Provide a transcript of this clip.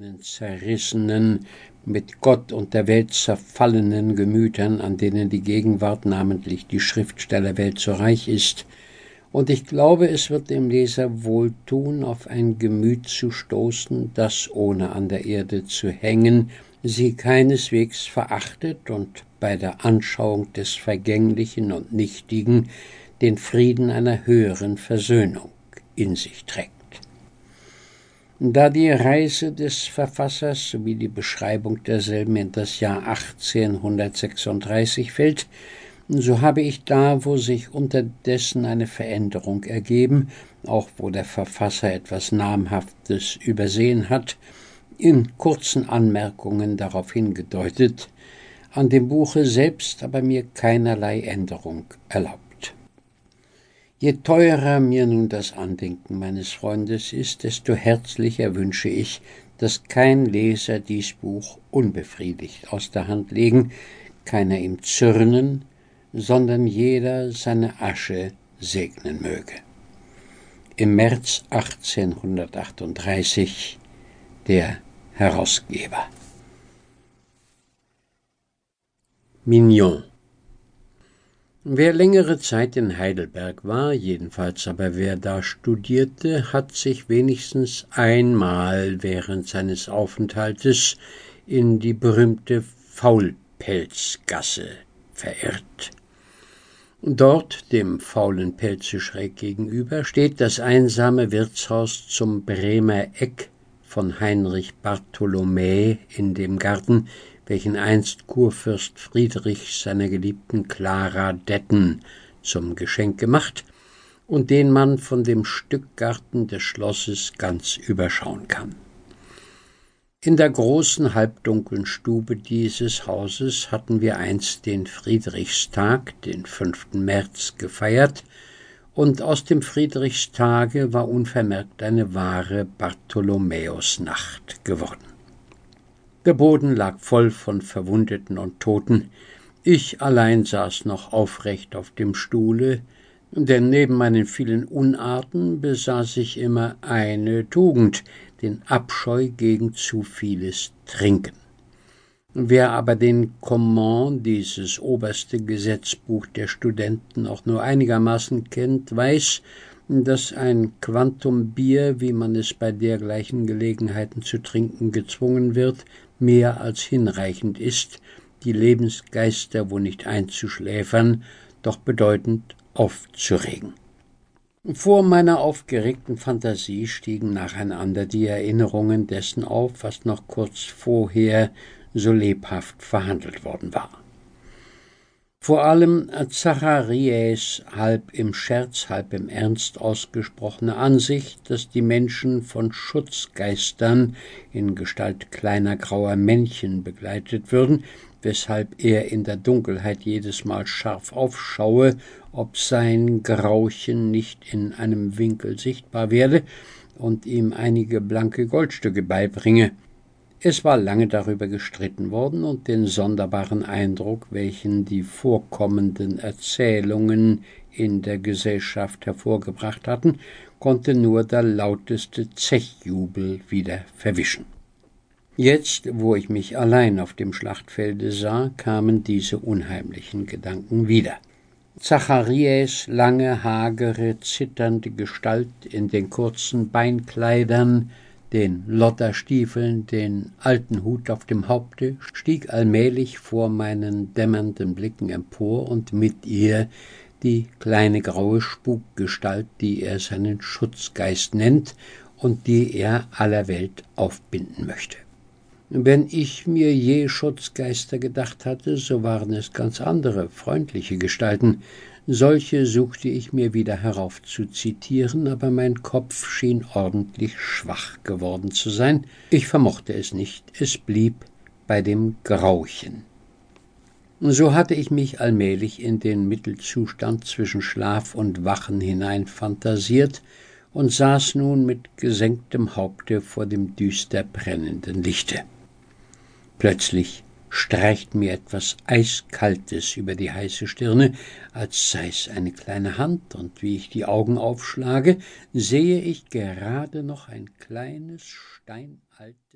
jenen zerrissenen, mit Gott und der Welt zerfallenen Gemütern, an denen die Gegenwart, namentlich die Schriftstellerwelt, so reich ist, und ich glaube, es wird dem Leser wohltun, auf ein Gemüt zu stoßen, das, ohne an der Erde zu hängen, sie keineswegs verachtet und bei der Anschauung des Vergänglichen und Nichtigen den Frieden einer höheren Versöhnung in sich trägt. Da die Reise des Verfassers sowie die Beschreibung derselben in das Jahr 1836 fällt, so habe ich da, wo sich unterdessen eine Veränderung ergeben, auch wo der Verfasser etwas Namhaftes übersehen hat, in kurzen Anmerkungen darauf hingedeutet, an dem Buche selbst aber mir keinerlei Änderung erlaubt. Je teurer mir nun das Andenken meines Freundes ist, desto herzlicher wünsche ich, dass kein Leser dies Buch unbefriedigt aus der Hand legen, keiner ihm zürnen, sondern jeder seine Asche segnen möge. Im März 1838 der Herausgeber. Mignon Wer längere Zeit in Heidelberg war, jedenfalls aber wer da studierte, hat sich wenigstens einmal während seines Aufenthaltes in die berühmte Faulpelzgasse verirrt. Dort, dem faulen Pelze schräg gegenüber, steht das einsame Wirtshaus zum Bremer Eck von Heinrich Bartholomä in dem Garten, welchen einst Kurfürst Friedrich seiner geliebten Clara Detten zum Geschenk gemacht und den man von dem Stückgarten des Schlosses ganz überschauen kann. In der großen halbdunklen Stube dieses Hauses hatten wir einst den Friedrichstag, den 5. März, gefeiert, und aus dem Friedrichstage war unvermerkt eine wahre Bartholomäusnacht geworden. Der Boden lag voll von Verwundeten und Toten, ich allein saß noch aufrecht auf dem Stuhle, denn neben meinen vielen Unarten besaß ich immer eine Tugend, den Abscheu gegen zu vieles Trinken. Wer aber den Command, dieses oberste Gesetzbuch der Studenten, auch nur einigermaßen kennt, weiß, dass ein Quantum Bier, wie man es bei dergleichen Gelegenheiten zu trinken gezwungen wird, mehr als hinreichend ist, die Lebensgeister wo nicht einzuschläfern, doch bedeutend aufzuregen. Vor meiner aufgeregten Fantasie stiegen nacheinander die Erinnerungen dessen auf, was noch kurz vorher so lebhaft verhandelt worden war. Vor allem Zachariäs halb im Scherz, halb im Ernst ausgesprochene Ansicht, dass die Menschen von Schutzgeistern in Gestalt kleiner grauer Männchen begleitet würden, weshalb er in der Dunkelheit jedes Mal scharf aufschaue, ob sein Grauchen nicht in einem Winkel sichtbar werde und ihm einige blanke Goldstücke beibringe. Es war lange darüber gestritten worden, und den sonderbaren Eindruck, welchen die vorkommenden Erzählungen in der Gesellschaft hervorgebracht hatten, konnte nur der lauteste Zechjubel wieder verwischen. Jetzt, wo ich mich allein auf dem Schlachtfelde sah, kamen diese unheimlichen Gedanken wieder. Zacharias lange, hagere, zitternde Gestalt in den kurzen Beinkleidern, den Lotterstiefeln, den alten Hut auf dem Haupte, stieg allmählich vor meinen dämmernden Blicken empor und mit ihr die kleine graue Spukgestalt, die er seinen Schutzgeist nennt und die er aller Welt aufbinden möchte. Wenn ich mir je Schutzgeister gedacht hatte, so waren es ganz andere, freundliche Gestalten. Solche suchte ich mir wieder herauf zu zitieren, aber mein Kopf schien ordentlich schwach geworden zu sein. Ich vermochte es nicht, es blieb bei dem Grauchen. So hatte ich mich allmählich in den Mittelzustand zwischen Schlaf und Wachen hinein fantasiert und saß nun mit gesenktem Haupte vor dem düster brennenden Lichte. Plötzlich streicht mir etwas Eiskaltes über die heiße Stirne, als sei es eine kleine Hand, und wie ich die Augen aufschlage, sehe ich gerade noch ein kleines, steinaltes